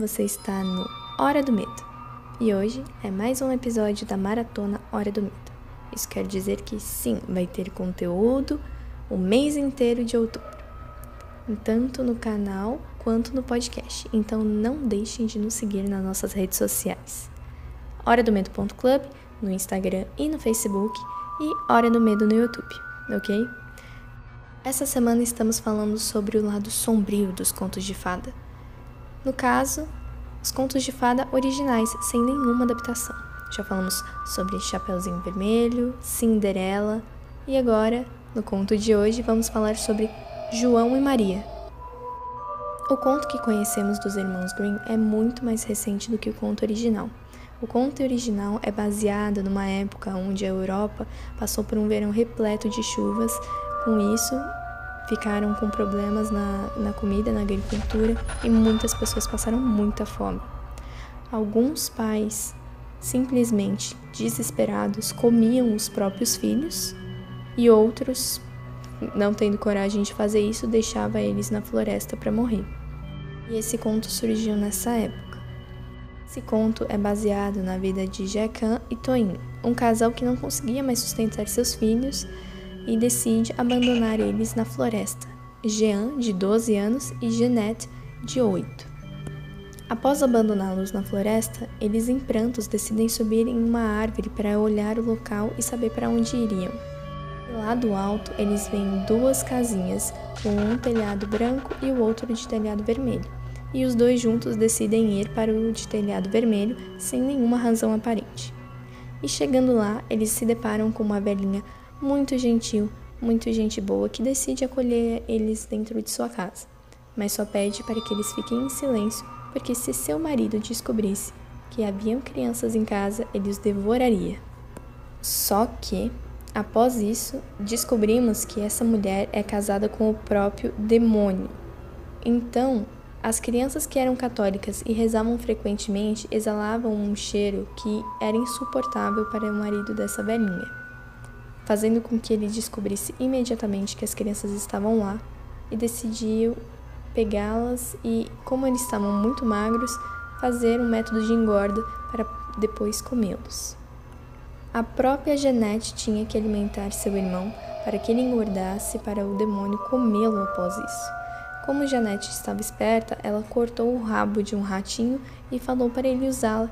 você está no Hora do Medo. E hoje é mais um episódio da maratona Hora do Medo. Isso quer dizer que sim, vai ter conteúdo o mês inteiro de outubro, tanto no canal quanto no podcast. Então não deixem de nos seguir nas nossas redes sociais. Hora do Medo.club no Instagram e no Facebook e Hora do Medo no YouTube, ok? Essa semana estamos falando sobre o lado sombrio dos contos de fada. No caso, os contos de fada originais, sem nenhuma adaptação. Já falamos sobre Chapeuzinho Vermelho, Cinderela e agora, no conto de hoje, vamos falar sobre João e Maria. O conto que conhecemos dos irmãos Grimm é muito mais recente do que o conto original. O conto original é baseado numa época onde a Europa passou por um verão repleto de chuvas com isso, ficaram com problemas na, na comida, na agricultura e muitas pessoas passaram muita fome. Alguns pais, simplesmente desesperados, comiam os próprios filhos e outros, não tendo coragem de fazer isso, deixava eles na floresta para morrer. E esse conto surgiu nessa época. Esse conto é baseado na vida de Jecan e Toin, um casal que não conseguia mais sustentar seus filhos e decide abandonar eles na floresta. Jean, de 12 anos, e Jeanette, de 8. Após abandoná-los na floresta, eles em prantos decidem subir em uma árvore para olhar o local e saber para onde iriam. Lá do alto, eles veem duas casinhas, com um telhado branco e o outro de telhado vermelho, e os dois juntos decidem ir para o de telhado vermelho sem nenhuma razão aparente. E chegando lá, eles se deparam com uma velhinha muito gentil, muito gente boa, que decide acolher eles dentro de sua casa, mas só pede para que eles fiquem em silêncio, porque se seu marido descobrisse que haviam crianças em casa, ele os devoraria. Só que, após isso, descobrimos que essa mulher é casada com o próprio demônio. Então, as crianças que eram católicas e rezavam frequentemente exalavam um cheiro que era insuportável para o marido dessa velhinha fazendo com que ele descobrisse imediatamente que as crianças estavam lá e decidiu pegá-las e, como eles estavam muito magros, fazer um método de engorda para depois comê-los. A própria Jeanette tinha que alimentar seu irmão para que ele engordasse para o demônio comê-lo após isso. Como Jeanette estava esperta, ela cortou o rabo de um ratinho e falou para ele usá-la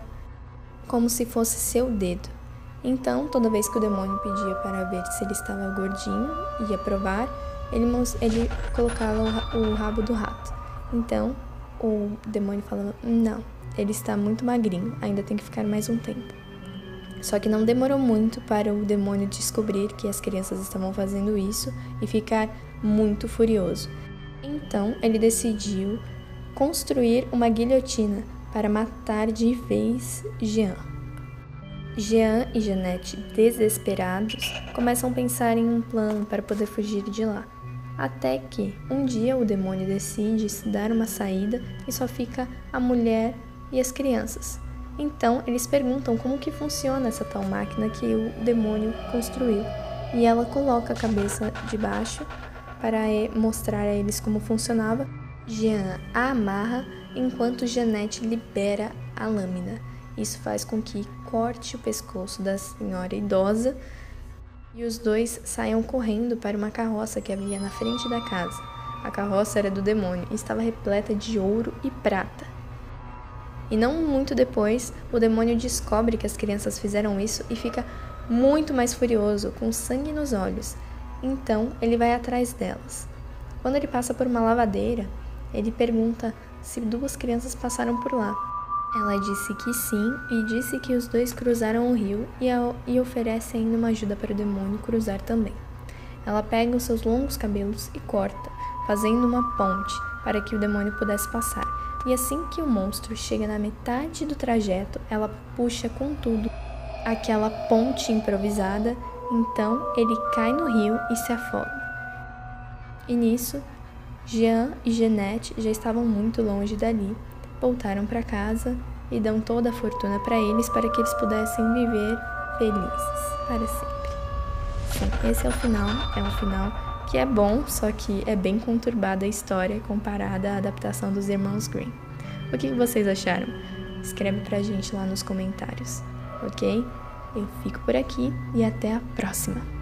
como se fosse seu dedo. Então, toda vez que o demônio pedia para ver se ele estava gordinho e ia provar, ele, ele colocava o rabo do rato. Então, o demônio falava: Não, ele está muito magrinho, ainda tem que ficar mais um tempo. Só que não demorou muito para o demônio descobrir que as crianças estavam fazendo isso e ficar muito furioso. Então, ele decidiu construir uma guilhotina para matar de vez Jean. Jean e Jeanette, desesperados, começam a pensar em um plano para poder fugir de lá. Até que, um dia, o demônio decide se dar uma saída e só fica a mulher e as crianças. Então, eles perguntam como que funciona essa tal máquina que o demônio construiu. E ela coloca a cabeça de baixo para mostrar a eles como funcionava. Jean a amarra enquanto Jeanette libera a lâmina. Isso faz com que corte o pescoço da senhora idosa e os dois saiam correndo para uma carroça que havia na frente da casa. A carroça era do demônio e estava repleta de ouro e prata. E não muito depois, o demônio descobre que as crianças fizeram isso e fica muito mais furioso, com sangue nos olhos. Então, ele vai atrás delas. Quando ele passa por uma lavadeira, ele pergunta se duas crianças passaram por lá. Ela disse que sim e disse que os dois cruzaram o rio e, a, e oferece ainda uma ajuda para o demônio cruzar também. Ela pega os seus longos cabelos e corta, fazendo uma ponte para que o demônio pudesse passar. E assim que o monstro chega na metade do trajeto, ela puxa com tudo aquela ponte improvisada, então ele cai no rio e se afoga. E nisso, Jean e Jeanette já estavam muito longe dali voltaram para casa e dão toda a fortuna para eles para que eles pudessem viver felizes para sempre. Sim, esse é o final, é um final que é bom, só que é bem conturbada a história comparada à adaptação dos irmãos Grimm. O que vocês acharam? Escreve pra gente lá nos comentários, ok? Eu fico por aqui e até a próxima!